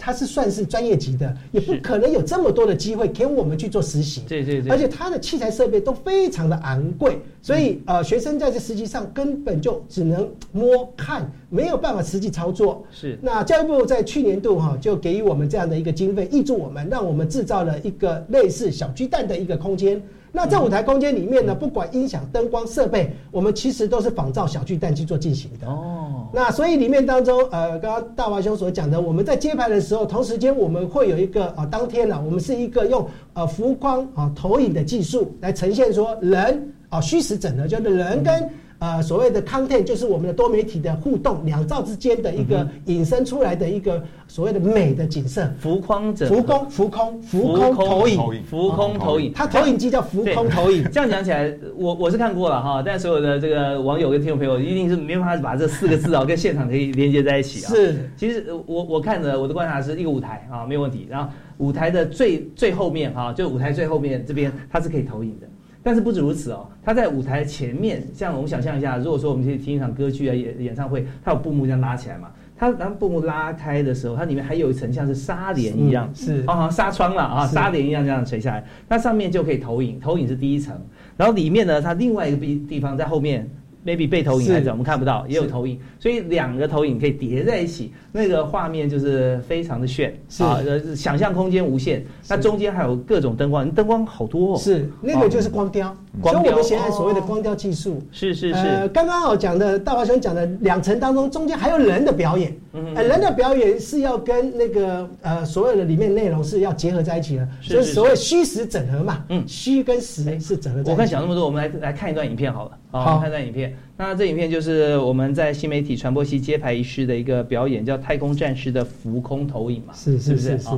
它是算是专业级的，也不可能有这么多的机会给我们去做实习。对对对。而且它的器材设备都非常的昂贵，所以呃，学生在这实习上根本就只能摸看，没有办法实际操作。是。那教育部在去年度哈就给予我们这样的一个经费，挹注我们，让我们制造了一个类似小巨蛋的一个空间。那在舞台空间里面呢，不管音响、灯光、设备，我们其实都是仿照小巨蛋去做进行的。哦。那所以里面当中，呃，刚刚大华兄所讲的，我们在接拍的时候，同时间我们会有一个啊，当天呢，我们是一个用呃浮光啊投影的技术来呈现说人啊虚实整合，就是人跟。呃，所谓的 content 就是我们的多媒体的互动，两兆之间的一个引申出来的一个所谓的美的景色。浮光者，浮空，浮空，浮空投影，浮空投影。它投影机叫浮空投影。这样讲起来，我我是看过了哈，但所有的这个网友跟听众朋友一定是没办法把这四个字啊跟现场可以连接在一起啊。是，其实我我看着我的观察是一个舞台啊，没有问题。然后舞台的最最后面哈，就舞台最后面这边它是可以投影的。但是不止如此哦，它在舞台前面，像我们想象一下，如果说我们去听一场歌剧啊、演演唱会，它有布幕这样拉起来嘛，它当布幕拉开的时候，它里面还有一层像是纱帘一样，是啊，纱窗了啊，纱帘一样这样垂下来，那上面就可以投影，投影是第一层，然后里面呢，它另外一个地地方在后面。Maybe 被投影还是我们看不到，也有投影，所以两个投影可以叠在一起，那个画面就是非常的炫啊，呃，想象空间无限。那中间还有各种灯光，灯光好多哦。是，那个就是光雕，所以我们现在所谓的光雕技术。是是是。呃，刚刚我讲的大华兄讲的两层当中，中间还有人的表演。嗯。呃，人的表演是要跟那个呃所有的里面内容是要结合在一起的，就是所谓虚实整合嘛。嗯。虚跟实是整合在一起。我看想那么多，我们来来看一段影片好了。好，看一段影片。那这影片就是我们在新媒体传播系揭牌仪式的一个表演，叫《太空战士》的浮空投影嘛？是是是是。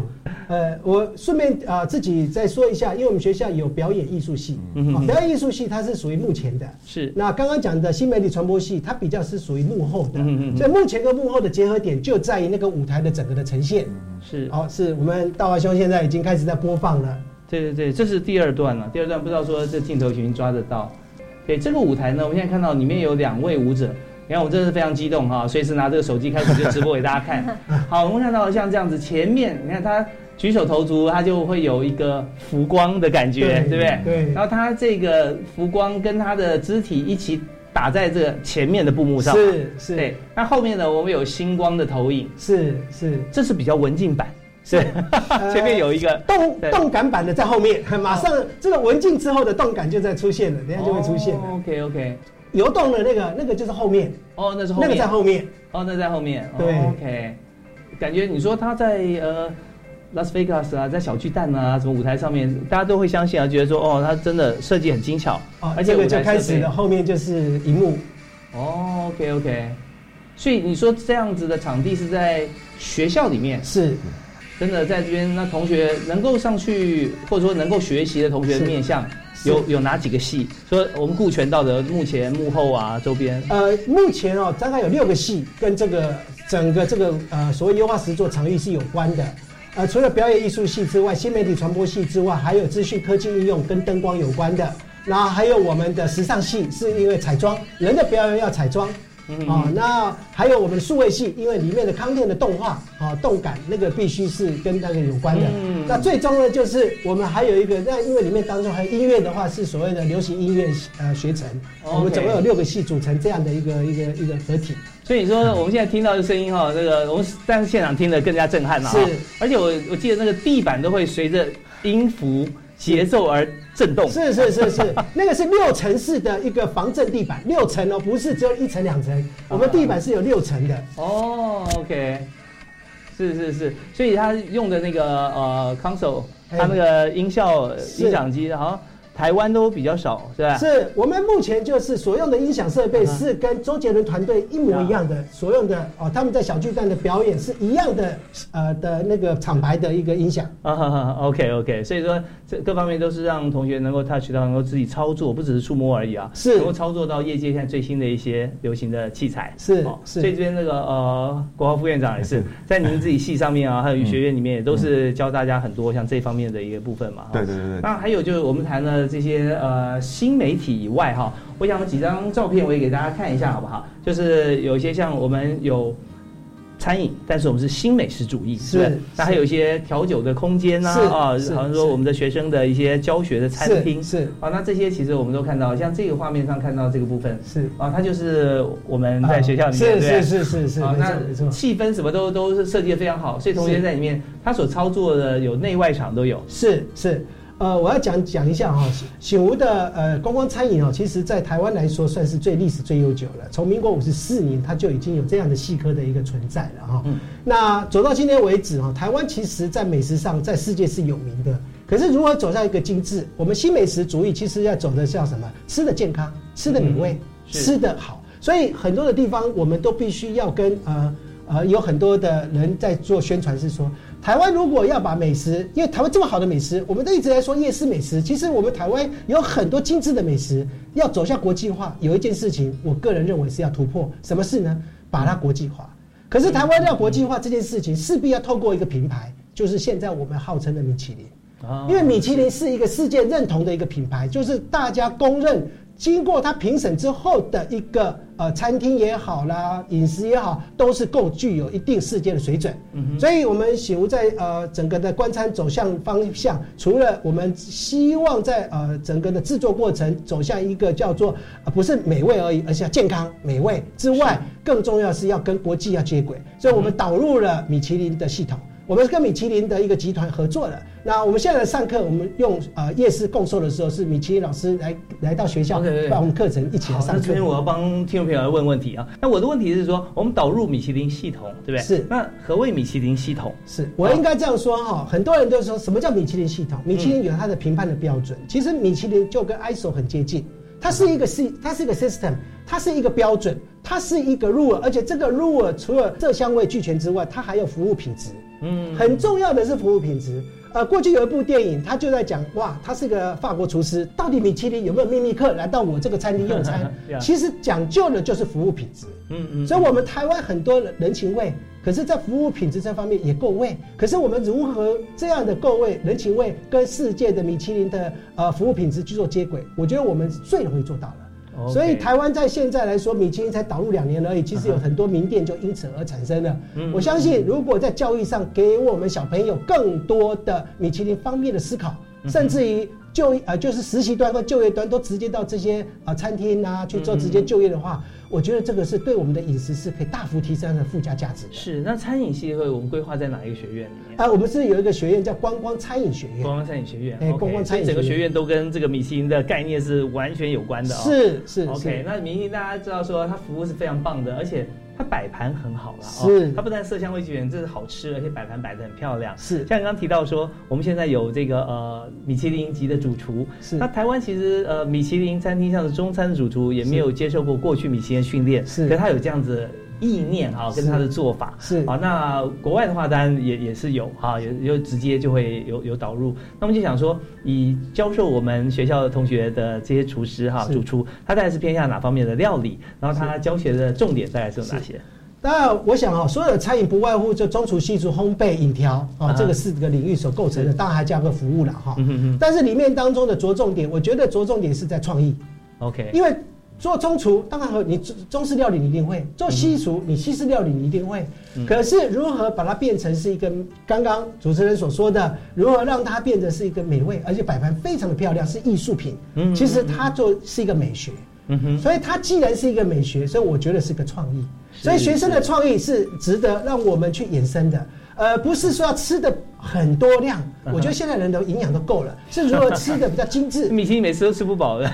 呃，我顺便啊自己再说一下，因为我们学校有表演艺术系，嗯表演艺术系它是属于目前的。是。那刚刚讲的新媒体传播系，它比较是属于幕后的。嗯嗯。所以幕前跟幕后的结合点就在于那个舞台的整个的呈现。是。哦，是我们大华兄现在已经开始在播放了。对对对，这是第二段了。第二段不知道说这镜头群抓得到。对这个舞台呢，我们现在看到里面有两位舞者，你看我真的是非常激动哈，随时拿这个手机开始就直播给大家看。好，我们看到像这样子，前面你看他举手投足，他就会有一个浮光的感觉，对不对？对。然后他这个浮光跟他的肢体一起打在这个前面的布幕上，是是。对，那后面呢，我们有星光的投影，是是，这是比较文静版。是，前面有一个。动动感版的在后面，马上这个文静之后的动感就在出现了，等下就会出现。OK OK，游动的那个那个就是后面。哦，那是后面，那个在后面。哦，那在后面。对，OK，感觉你说他在呃拉斯维加斯啊，在小巨蛋啊，什么舞台上面，大家都会相信啊，觉得说哦，他真的设计很精巧，而且这个就开始了，后面就是荧幕。哦，OK OK，所以你说这样子的场地是在学校里面？是。真的在这边，那同学能够上去，或者说能够学习的同学的面向，有有哪几个系？说我们顾全道的目前幕后啊，周边。呃，目前哦，大概有六个系跟这个整个这个呃所谓优化实作场域是有关的。呃，除了表演艺术系之外，新媒体传播系之外，还有资讯科技应用跟灯光有关的。然后还有我们的时尚系，是因为彩妆，人的表演要彩妆。啊，那还有我们数位系，因为里面的康电的动画啊，动感那个必须是跟那个有关的。嗯那最终呢，就是我们还有一个，那因为里面当中还有音乐的话，是所谓的流行音乐呃学程。我们总共有六个系组成这样的一个一个一个合体。所以你说我们现在听到的声音哈，那个我们但是现场听的更加震撼了。是，而且我我记得那个地板都会随着音符。节奏而震动，是是是是，那个是六层式的一个防震地板，六层哦，不是只有一层两层，我们地板是有六层的。哦，OK，是是是，所以他用的那个呃 console，他那个音效音响机好像。台湾都比较少，是吧？是我们目前就是所用的音响设备是跟周杰伦团队一模一样的，所用的哦，他们在小巨蛋的表演是一样的，呃的那个厂牌的一个音响。啊哈哈，OK OK，所以说这各方面都是让同学能够 touch 到，能够自己操作，不只是触摸而已啊，是能够操作到业界现在最新的一些流行的器材。是，是。所以这边那个呃，国华副院长也是 在您自己系上面啊，还有学院里面也都是教大家很多像这方面的一个部分嘛。对对对对。那还有就是我们谈了。这些呃新媒体以外哈，我想几张照片我也给大家看一下好不好？就是有一些像我们有餐饮，但是我们是新美食主义，是。那还有一些调酒的空间呐，啊，好像说我们的学生的一些教学的餐厅，是。啊，那这些其实我们都看到，像这个画面上看到这个部分，是。啊，它就是我们在学校里面，是是是是是。啊，那气氛什么都都是设计的非常好，所以同学在里面，他所操作的有内外场都有，是是。呃，我要讲讲一下哈，醒吾的呃观光餐饮哦，其实在台湾来说算是最历史最悠久了。从民国五十四年，它就已经有这样的细科的一个存在了哈。那走到今天为止哈，台湾其实在美食上在世界是有名的。可是如何走向一个精致？我们新美食主义其实要走的叫什么？吃的健康，吃的美味，吃的好。所以很多的地方我们都必须要跟呃呃有很多的人在做宣传，是说。台湾如果要把美食，因为台湾这么好的美食，我们都一直在说夜市美食。其实我们台湾有很多精致的美食，要走向国际化，有一件事情，我个人认为是要突破。什么事呢？把它国际化。可是台湾要国际化这件事情，势必要透过一个品牌，就是现在我们号称的米其林。因为米其林是一个世界认同的一个品牌，就是大家公认。经过他评审之后的一个呃餐厅也好啦，饮食也好，都是够具有一定世界的水准。嗯所以，我们醒吾在呃整个的观餐走向方向，除了我们希望在呃整个的制作过程走向一个叫做呃不是美味而已，而是要健康美味之外，更重要是要跟国际要接轨。所以我们导入了米其林的系统。我们是跟米其林的一个集团合作的。那我们现在上课，我们用呃夜市共售的时候，是米其林老师来来到学校，把我们课程一起来上。那这边我要帮听众朋友来问问题啊。那我的问题是说，我们导入米其林系统，对不对？是。那何谓米其林系统？是我应该这样说哈。很多人都说什么叫米其林系统？米其林有它的评判的标准。其实米其林就跟 ISO 很接近，它是一个系，它是一个 system，它是一个标准，它是一个 rule，而且这个 rule 除了色香味俱全之外，它还有服务品质。嗯，很重要的是服务品质。呃，过去有一部电影，他就在讲，哇，他是个法国厨师，到底米其林有没有秘密客来到我这个餐厅用餐？其实讲究的就是服务品质。嗯嗯。所以，我们台湾很多人情味，可是，在服务品质这方面也够味。可是，我们如何这样的够味、人情味，跟世界的米其林的呃服务品质去做接轨？我觉得我们最容易做到了。所以台湾在现在来说，米其林才导入两年而已，其实有很多名店就因此而产生了。我相信，如果在教育上给我们小朋友更多的米其林方面的思考，甚至于。就呃，就是实习端和就业端都直接到这些啊餐厅啊去做直接就业的话，我觉得这个是对我们的饮食是可以大幅提升的附加价值。是，那餐饮系会我们规划在哪一个学院里面？啊，我们是有一个学院叫观光餐饮学院。观光餐饮学院，哎，观光餐饮，整个学院都跟这个米其林的概念是完全有关的。是是。OK，那米其林大家知道说它服务是非常棒的，而且。它摆盘很好了，是。它不但色香味俱全，这是好吃，而且摆盘摆的很漂亮。是。像你刚刚提到说，我们现在有这个呃米其林级的主厨，是。那台湾其实呃米其林餐厅像是中餐的主厨也没有接受过过去米其林训练，是，可是他有这样子意念哈，跟他的做法是啊。那国外的话当然也也是有哈，有有直接就会有有导入。那么就想说，以教授我们学校的同学的这些厨师哈主厨，他大概是偏向哪方面的料理？然后他教学的重点大概是有哪些？当然，我想啊，所有的餐饮不外乎就中厨、西厨、烘焙、饮调啊，这个四个领域所构成的，当然还加个服务了哈。但是里面当中的着重点，我觉得着重点是在创意。OK，因为做中厨，当然和你中式料理你一定会；做西厨，你西式料理你一定会。可是如何把它变成是一个刚刚主持人所说的，如何让它变得是一个美味，而且摆盘非常的漂亮，是艺术品。嗯，其实它做是一个美学。嗯哼，所以它既然是一个美学，所以我觉得是个创意。所以学生的创意是值得让我们去延伸的，呃，不是说要吃的很多量。我觉得现在人的营养都够了，是如何吃的比较精致。米其林每次都吃不饱的，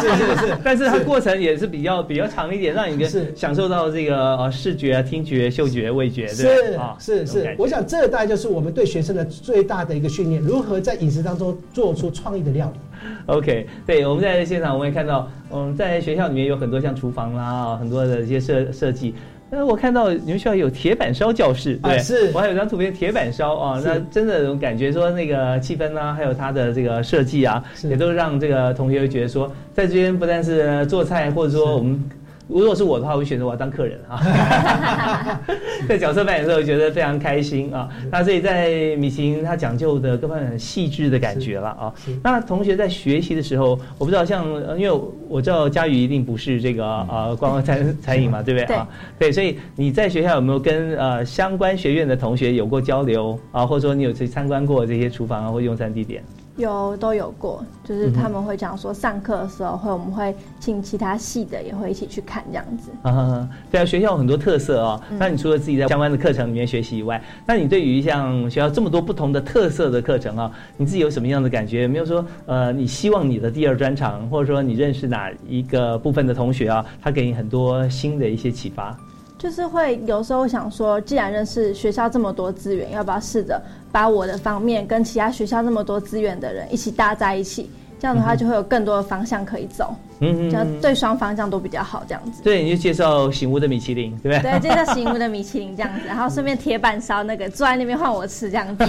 是 是是，但是它过程也是比较比较长一点，让你是享受到这个呃视觉、听觉、嗅觉、味觉，是是是。我想这大概就是我们对学生的最大的一个训练，如何在饮食当中做出创意的料理。OK，对，我们在现场我们也看到，嗯，在学校里面有很多像厨房啦，很多的一些设设计。那我看到你们学校有铁板烧教室，对，是。我还有张图片，铁板烧啊，那真的感觉说那个气氛呢，还有它的这个设计啊，也都让这个同学觉得说，在这边不但是做菜，或者说我们。如果是我的话，我会选择我要当客人啊，在角色扮演的时候觉得非常开心啊。那所以在米其林，它讲究的各方面很细致的感觉了啊。那同学在学习的时候，我不知道像，因为我知道佳宇一定不是这个呃观光餐 餐饮嘛，对不对啊？对，所以你在学校有没有跟呃相关学院的同学有过交流啊？或者说你有去参观过这些厨房啊或用餐地点？有都有过，就是他们会讲说上课的时候会，我们会请其他系的也会一起去看这样子。啊，对啊，学校有很多特色哦。那你除了自己在相关的课程里面学习以外，那你对于像学校这么多不同的特色的课程啊，你自己有什么样的感觉？有没有说呃，你希望你的第二专长，或者说你认识哪一个部分的同学啊，他给你很多新的一些启发？就是会有时候想说，既然认识学校这么多资源，要不要试着把我的方面跟其他学校那么多资源的人一起搭在一起？这样的话就会有更多的方向可以走。嗯，这样对双方这样都比较好，这样子。对，你就介绍醒屋的米其林，对不对？对，介绍醒屋的米其林这样子，然后顺便铁板烧那个坐在那边换我吃这样子。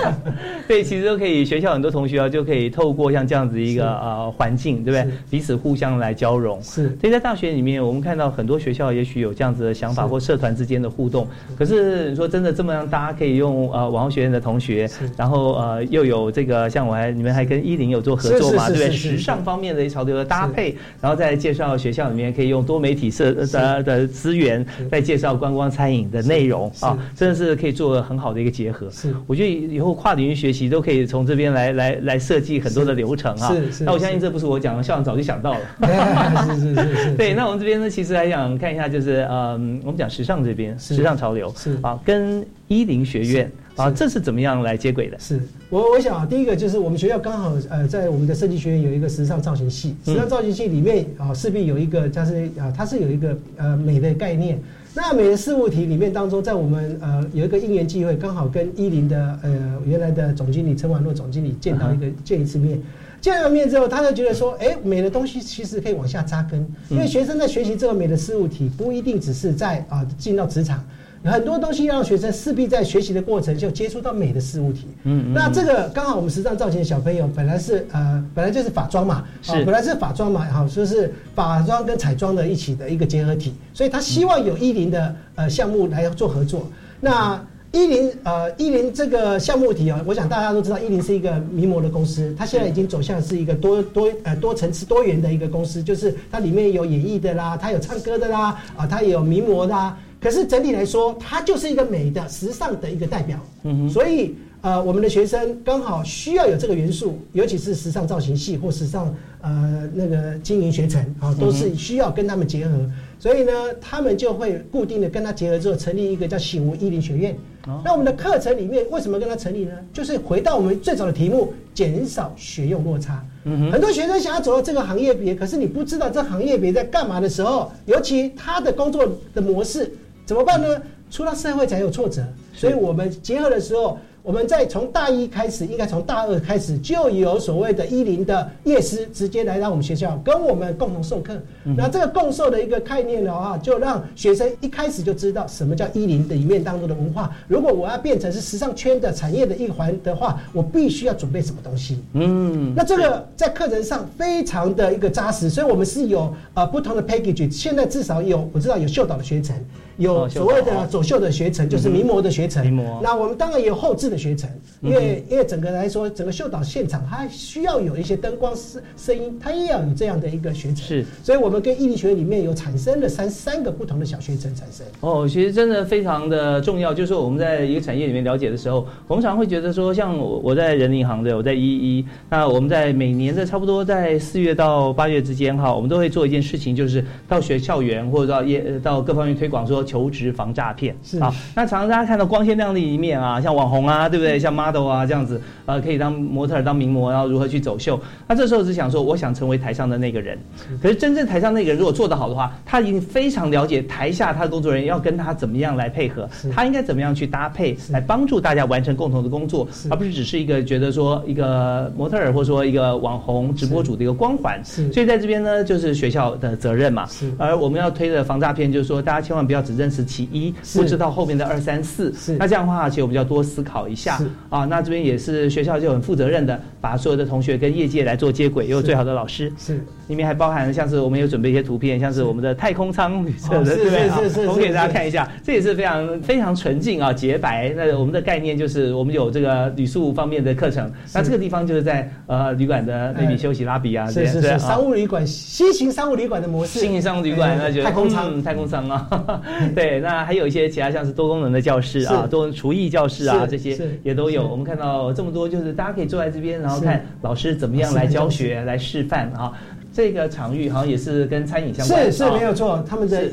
对，其实都可以。学校很多同学啊，就可以透过像这样子一个呃环境，对不对？彼此互相来交融。是。所以在大学里面，我们看到很多学校也许有这样子的想法或社团之间的互动。可是你说真的这么让大家可以用呃网络学院的同学，然后呃又有这个像我还你们还跟依林有做合作嘛，对不对？时尚方面的潮流的搭配。然后再介绍学校里面可以用多媒体设的的资源，再介绍观光餐饮的内容啊，真的是可以做很好的一个结合。是，我觉得以后跨领域学习都可以从这边来来来设计很多的流程啊。是是。那我相信这不是我讲的，校长早就想到了。是是是是。对，那我们这边呢，其实还想看一下，就是嗯，我们讲时尚这边，时尚潮流是啊，跟伊林学院。啊，这是怎么样来接轨的？是我我想啊，第一个就是我们学校刚好呃，在我们的设计学院有一个时尚造型系，时尚造型系里面啊，势必有一个，它是啊，它是有一个呃美的概念。那美的事物体里面当中，在我们呃有一个因缘机会，刚好跟伊林的呃原来的总经理陈婉若总经理见到一个见一次面，见了面之后，他就觉得说，哎，美的东西其实可以往下扎根，因为学生在学习这个美的事物体，不一定只是在啊进到职场。很多东西让学生势必在学习的过程就接触到美的事物体。嗯，那这个刚好我们时尚造型的小朋友本来是呃本来就是法妆嘛，是本来是法妆嘛，好说是法妆跟彩妆的一起的一个结合体，所以他希望有伊林的呃项目来做合作。那伊林呃伊林这个项目体啊，我想大家都知道，伊林是一个名模的公司，它现在已经走向是一个多多呃多层次多元的一个公司，就是它里面有演艺的啦，它有唱歌的啦，啊它也有名模的。可是整体来说，它就是一个美的、时尚的一个代表。嗯哼，所以呃，我们的学生刚好需要有这个元素，尤其是时尚造型系或时尚呃那个经营学程啊，都是需要跟他们结合。所以呢，他们就会固定的跟他结合之后，成立一个叫醒吾伊林学院。那我们的课程里面为什么跟他成立呢？就是回到我们最早的题目，减少学用落差。嗯哼，很多学生想要走到这个行业别，可是你不知道这行业别在干嘛的时候，尤其他的工作的模式。怎么办呢？出了社会才有挫折，所以我们结合的时候，我们在从大一开始，应该从大二开始就有所谓的一零的夜师直接来到我们学校跟我们共同授课。那这个共授的一个概念的话，就让学生一开始就知道什么叫一零的里面当中的文化。如果我要变成是时尚圈的产业的一环的话，我必须要准备什么东西？嗯，那这个在课程上非常的一个扎实，所以我们是有呃不同的 package。现在至少有我知道有秀导的学程。有所谓的走秀的学程，就是名模的学程。名模。那我们当然也有后置的学程，因为因为整个来说，整个秀导现场它需要有一些灯光、声声音，它也要有这样的一个学程。是。所以我们跟艺力学院里面有产生了三三个不同的小学程产生。哦，其实真的非常的重要，就是说我们在一个产业里面了解的时候，我们常常会觉得说，像我我在人银行的，我在一一，那我们在每年的差不多在四月到八月之间哈，我们都会做一件事情，就是到学校园或者到业到各方面推广说求职防诈骗。是啊，那常常大家看到光鲜亮丽一面啊，像网红啊，对不对？像 model 啊这样子，呃，可以当模特当名模，然后如何去走秀？那这时候只想说，我想成为台上的那个人。可是真正台上那个人如果做得好的话，他已经非常了解台下他的工作人员要跟他怎么样来配合，他应该怎么样去搭配，来帮助大家完成共同的工作，而不是只是一个觉得说一个模特儿或者说一个网红直播主的一个光环。所以在这边呢，就是学校的责任嘛。而我们要推的防诈骗，就是说大家千万不要只认识其一，不知道后面的二三四。那这样的话，其实我们就要多思考一下啊。那这边也是学校就很负责任的，把所有的同学跟业界来做接轨，有最好的老师。是，里面还包含像是我们有准备一些图片，像是我们的太空舱旅测的，对不对？是是是，我给大家看一下，这也是非常非常纯净啊，洁白。那我们的概念就是我们有这个旅宿方面的课程。那这个地方就是在呃旅馆的 maybe 休息拉比啊，是是是，商务旅馆新型商务旅馆的模式，新型商务旅馆那就太空舱，太空舱啊。对，那还有一些其他像是多功能的教室啊，多厨艺教室啊，这些也都有。我们看到这么多，就是大家可以坐在这边，然后看老师怎么样来教学、来示范啊。这个场域好像也是跟餐饮相关，是是没有错。他们的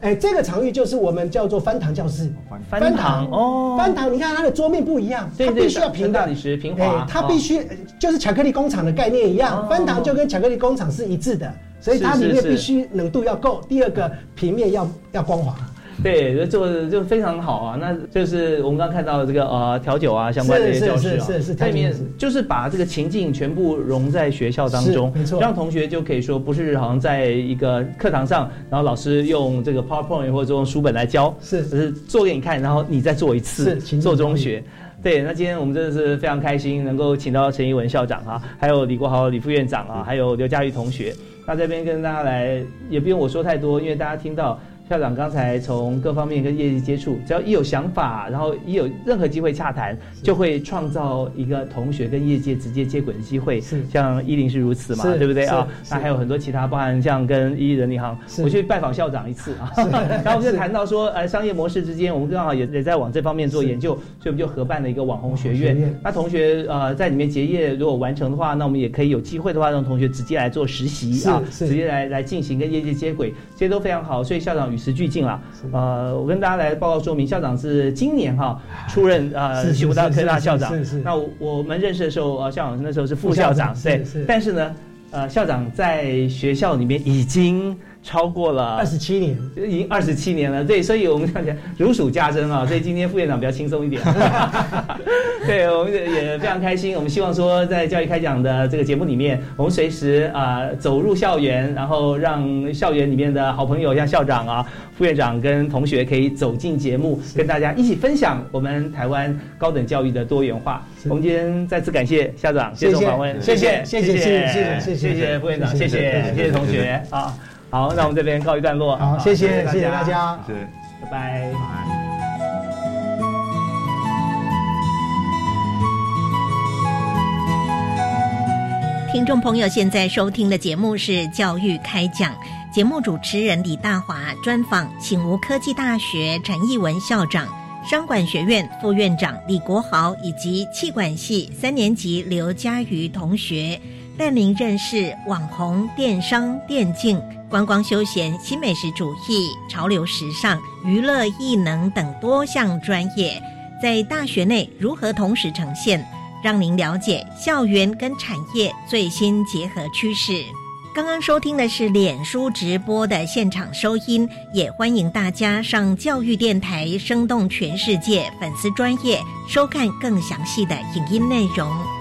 哎，这个场域就是我们叫做翻糖教室。翻糖哦，翻糖，你看它的桌面不一样，它必须要平大理石平滑，它必须就是巧克力工厂的概念一样，翻糖就跟巧克力工厂是一致的，所以它里面必须冷度要够，第二个平面要要光滑。对，做的就非常好啊！那就是我们刚刚看到这个呃调酒啊相关的一些教室啊，是是是，它里面就是把这个情境全部融在学校当中，没错，让同学就可以说不是好像在一个课堂上，然后老师用这个 PowerPoint 或者用书本来教，是，只是做给你看，然后你再做一次，做中学。对，那今天我们真的是非常开心，能够请到陈一文校长啊，还有李国豪李副院长啊，还有刘佳玉同学，那这边跟大家来，也不用我说太多，因为大家听到。校长刚才从各方面跟业界接触，只要一有想法，然后一有任何机会洽谈，就会创造一个同学跟业界直接接轨的机会。是，像伊林是如此嘛，对不对啊？那还有很多其他，包含像跟伊人银行，我去拜访校长一次啊，然后我们就谈到说，呃，商业模式之间，我们刚好也也在往这方面做研究，所以我们就合办了一个网红学院。那同学呃在里面结业，如果完成的话，那我们也可以有机会的话，让同学直接来做实习啊，直接来来进行跟业界接轨，这些都非常好。所以校长与时俱进了。呃，我跟大家来报告说明，校长是今年哈出任呃西湖大科大校长。是是。那我们认识的时候，呃，校长那时候是副校长，对。但是呢，呃，校长在学校里面已经。超过了二十七年，已经二十七年了。对，所以我们看起来如数家珍啊。所以今天副院长比较轻松一点。对，我们也非常开心。我们希望说，在教育开讲的这个节目里面，我们随时啊走入校园，然后让校园里面的好朋友，像校长啊、副院长跟同学，可以走进节目，跟大家一起分享我们台湾高等教育的多元化。我们今天再次感谢校长接受访问，谢谢谢谢谢谢谢谢谢谢副院长，谢谢谢谢同学啊。好，那我们这边告一段落。好，谢谢，谢谢大家，谢谢，拜拜。听众朋友，现在收听的节目是《教育开讲》，节目主持人李大华专访醒吾科技大学陈义文校长、商管学院副院长李国豪以及气管系三年级刘佳瑜同学，带您认识网红电商、电竞。观光休闲、新美食主义、潮流时尚、娱乐艺能等多项专业，在大学内如何同时呈现，让您了解校园跟产业最新结合趋势。刚刚收听的是脸书直播的现场收音，也欢迎大家上教育电台生动全世界粉丝专业收看更详细的影音内容。